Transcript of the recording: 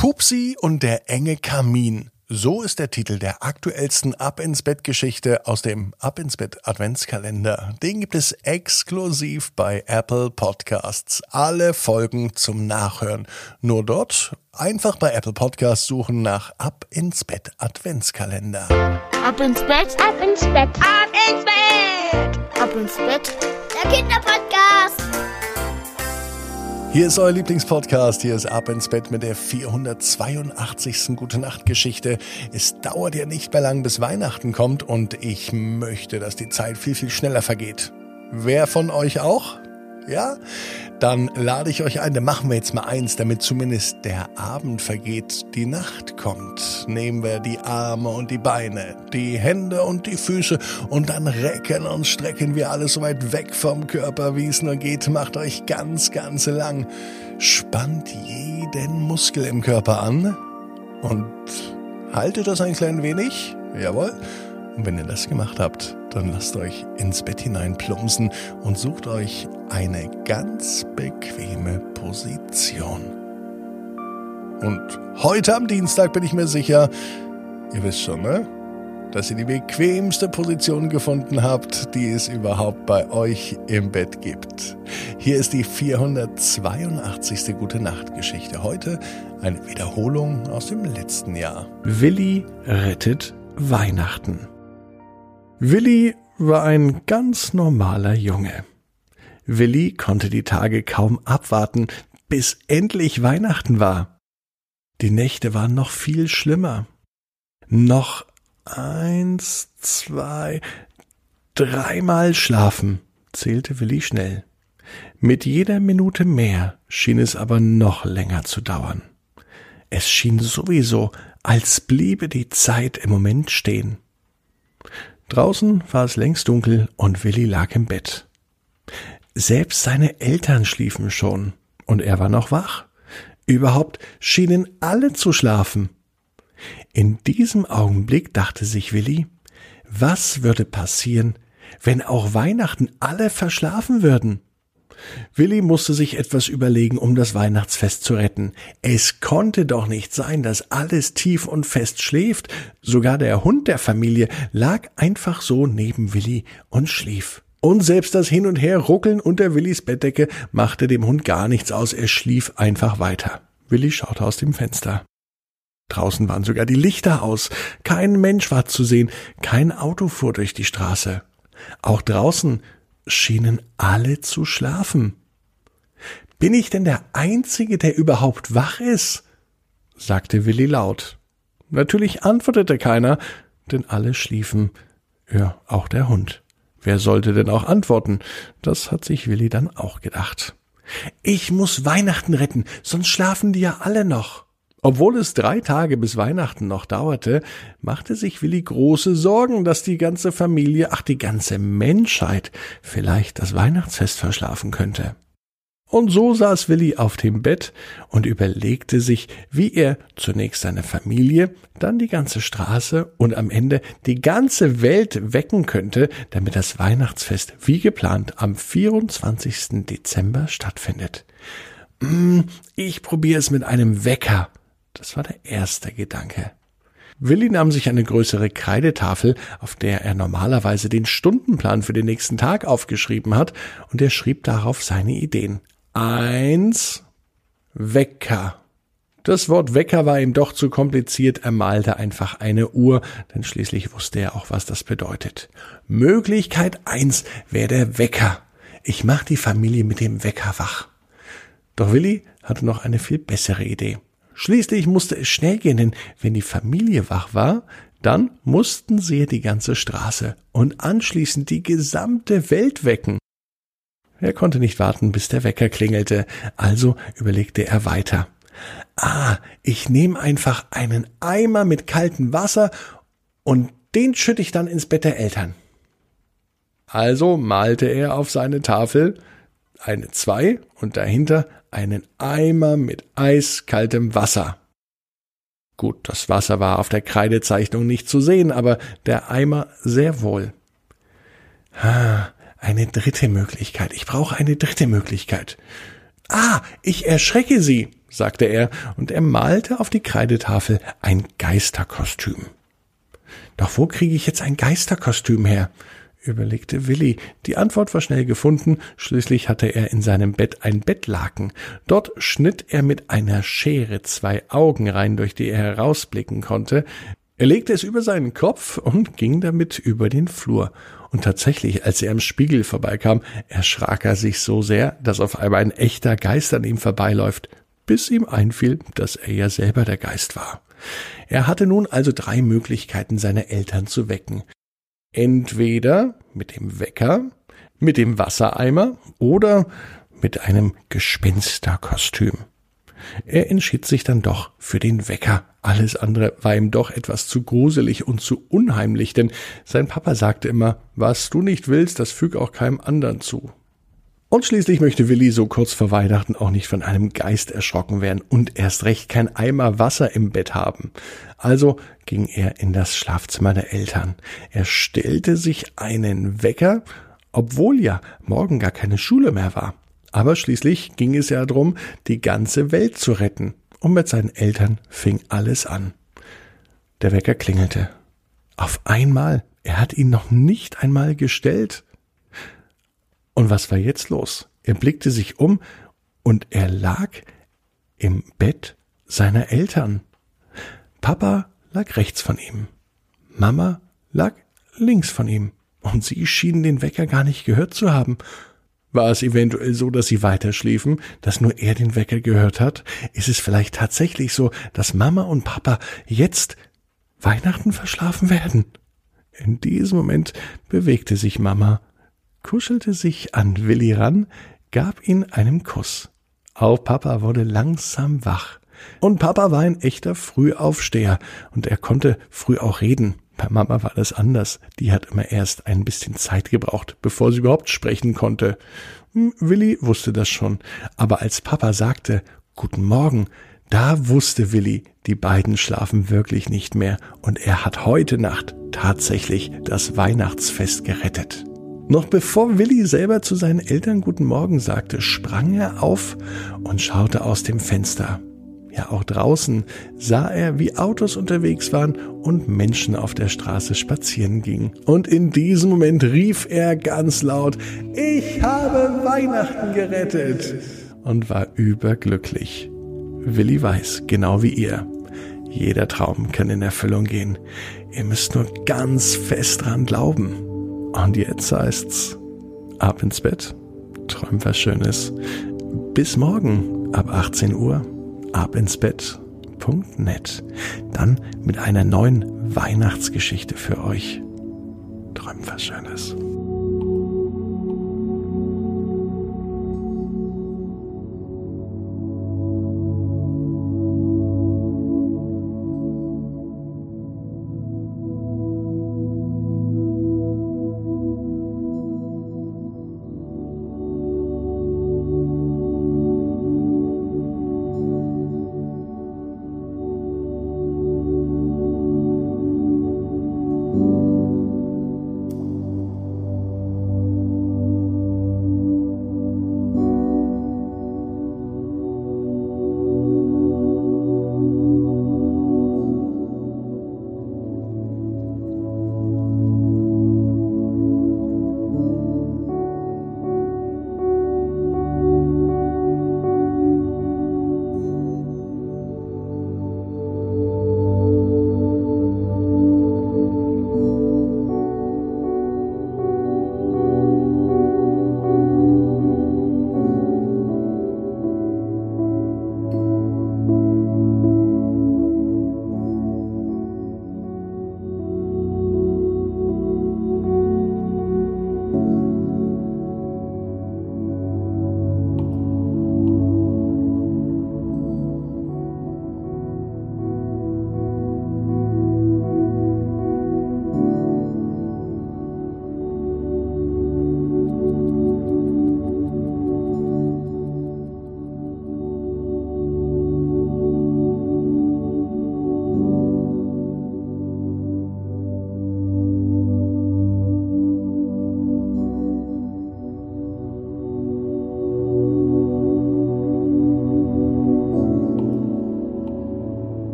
Pupsi und der enge Kamin. So ist der Titel der aktuellsten Ab ins Bett Geschichte aus dem Ab ins Bett Adventskalender. Den gibt es exklusiv bei Apple Podcasts. Alle Folgen zum Nachhören. Nur dort einfach bei Apple Podcasts suchen nach Ab ins Bett Adventskalender. Ab ins Bett, ab ins Bett, ab ins Bett, ab ins Bett, der Kinderpodcast. Hier ist euer Lieblingspodcast. Hier ist Ab ins Bett mit der 482. Gute Nacht Geschichte. Es dauert ja nicht mehr lang, bis Weihnachten kommt und ich möchte, dass die Zeit viel, viel schneller vergeht. Wer von euch auch? Ja? Dann lade ich euch ein, dann machen wir jetzt mal eins, damit zumindest der Abend vergeht, die Nacht kommt. Nehmen wir die Arme und die Beine, die Hände und die Füße und dann recken und strecken wir alles so weit weg vom Körper, wie es nur geht. Macht euch ganz, ganz lang. Spannt jeden Muskel im Körper an und haltet das ein klein wenig. Jawohl. Und wenn ihr das gemacht habt, dann lasst euch ins Bett hinein plumpsen und sucht euch eine ganz bequeme Position. Und heute am Dienstag bin ich mir sicher, ihr wisst schon, ne? Dass ihr die bequemste Position gefunden habt, die es überhaupt bei euch im Bett gibt. Hier ist die 482. Gute Nacht Geschichte. Heute eine Wiederholung aus dem letzten Jahr. Willi rettet Weihnachten. Willi war ein ganz normaler Junge. Willi konnte die Tage kaum abwarten, bis endlich Weihnachten war. Die Nächte waren noch viel schlimmer. Noch eins, zwei, dreimal schlafen, zählte Willi schnell. Mit jeder Minute mehr schien es aber noch länger zu dauern. Es schien sowieso, als bliebe die Zeit im Moment stehen. Draußen war es längst dunkel und Willi lag im Bett. Selbst seine Eltern schliefen schon und er war noch wach. Überhaupt schienen alle zu schlafen. In diesem Augenblick dachte sich Willi, was würde passieren, wenn auch Weihnachten alle verschlafen würden? Willi musste sich etwas überlegen, um das Weihnachtsfest zu retten. Es konnte doch nicht sein, dass alles tief und fest schläft. Sogar der Hund der Familie lag einfach so neben Willi und schlief. Und selbst das Hin und Her ruckeln unter Willis Bettdecke machte dem Hund gar nichts aus. Er schlief einfach weiter. Willi schaute aus dem Fenster. Draußen waren sogar die Lichter aus. Kein Mensch war zu sehen. Kein Auto fuhr durch die Straße. Auch draußen schienen alle zu schlafen. Bin ich denn der Einzige, der überhaupt wach ist? sagte Willi laut. Natürlich antwortete keiner, denn alle schliefen, ja, auch der Hund. Wer sollte denn auch antworten? Das hat sich Willi dann auch gedacht. Ich muss Weihnachten retten, sonst schlafen die ja alle noch. Obwohl es drei Tage bis Weihnachten noch dauerte, machte sich Willi große Sorgen, dass die ganze Familie, ach die ganze Menschheit, vielleicht das Weihnachtsfest verschlafen könnte. Und so saß Willi auf dem Bett und überlegte sich, wie er zunächst seine Familie, dann die ganze Straße und am Ende die ganze Welt wecken könnte, damit das Weihnachtsfest wie geplant am 24. Dezember stattfindet. Hm, ich probiere es mit einem Wecker, das war der erste Gedanke. Willi nahm sich eine größere Kreidetafel, auf der er normalerweise den Stundenplan für den nächsten Tag aufgeschrieben hat, und er schrieb darauf seine Ideen. Eins Wecker. Das Wort Wecker war ihm doch zu kompliziert, er malte einfach eine Uhr, denn schließlich wusste er auch, was das bedeutet. Möglichkeit eins wäre der Wecker. Ich mach die Familie mit dem Wecker wach. Doch Willi hatte noch eine viel bessere Idee. Schließlich musste es schnell gehen, denn wenn die Familie wach war, dann mussten sie die ganze Straße und anschließend die gesamte Welt wecken. Er konnte nicht warten, bis der Wecker klingelte, also überlegte er weiter. Ah, ich nehme einfach einen Eimer mit kaltem Wasser und den schütte ich dann ins Bett der Eltern. Also malte er auf seine Tafel eine zwei und dahinter einen Eimer mit eiskaltem Wasser. Gut, das Wasser war auf der Kreidezeichnung nicht zu sehen, aber der Eimer sehr wohl. Ah, eine dritte Möglichkeit. Ich brauche eine dritte Möglichkeit. Ah, ich erschrecke Sie, sagte er, und er malte auf die Kreidetafel ein Geisterkostüm. Doch wo kriege ich jetzt ein Geisterkostüm her? überlegte Willi. Die Antwort war schnell gefunden, schließlich hatte er in seinem Bett ein Bettlaken. Dort schnitt er mit einer Schere zwei Augen rein, durch die er herausblicken konnte. Er legte es über seinen Kopf und ging damit über den Flur. Und tatsächlich, als er am Spiegel vorbeikam, erschrak er sich so sehr, dass auf einmal ein echter Geist an ihm vorbeiläuft, bis ihm einfiel, dass er ja selber der Geist war. Er hatte nun also drei Möglichkeiten, seine Eltern zu wecken. Entweder mit dem Wecker, mit dem Wassereimer oder mit einem Gespensterkostüm. Er entschied sich dann doch für den Wecker. Alles andere war ihm doch etwas zu gruselig und zu unheimlich, denn sein Papa sagte immer, was du nicht willst, das füg auch keinem anderen zu. Und schließlich möchte Willi so kurz vor Weihnachten auch nicht von einem Geist erschrocken werden und erst recht kein Eimer Wasser im Bett haben. Also ging er in das Schlafzimmer der Eltern. Er stellte sich einen Wecker, obwohl ja morgen gar keine Schule mehr war. Aber schließlich ging es ja darum, die ganze Welt zu retten. Und mit seinen Eltern fing alles an. Der Wecker klingelte. Auf einmal. Er hat ihn noch nicht einmal gestellt. Und was war jetzt los? Er blickte sich um und er lag im Bett seiner Eltern. Papa lag rechts von ihm. Mama lag links von ihm. Und sie schienen den Wecker gar nicht gehört zu haben. War es eventuell so, dass sie weiter schliefen, dass nur er den Wecker gehört hat? Ist es vielleicht tatsächlich so, dass Mama und Papa jetzt Weihnachten verschlafen werden? In diesem Moment bewegte sich Mama, kuschelte sich an Willi ran, gab ihn einen Kuss. Auch Papa wurde langsam wach. Und Papa war ein echter Frühaufsteher und er konnte früh auch reden. Bei Mama war das anders. Die hat immer erst ein bisschen Zeit gebraucht, bevor sie überhaupt sprechen konnte. Hm, Willi wusste das schon. Aber als Papa sagte, Guten Morgen, da wusste Willi, die beiden schlafen wirklich nicht mehr und er hat heute Nacht tatsächlich das Weihnachtsfest gerettet. Noch bevor Willi selber zu seinen Eltern Guten Morgen sagte, sprang er auf und schaute aus dem Fenster. Ja, auch draußen sah er, wie Autos unterwegs waren und Menschen auf der Straße spazieren gingen. Und in diesem Moment rief er ganz laut, ich habe Weihnachten gerettet und war überglücklich. Willi weiß, genau wie ihr, jeder Traum kann in Erfüllung gehen. Ihr müsst nur ganz fest dran glauben. Und jetzt heißt's, ab ins Bett, träum was Schönes. Bis morgen ab 18 Uhr abinsbett.net. Dann mit einer neuen Weihnachtsgeschichte für euch. Träumt was Schönes.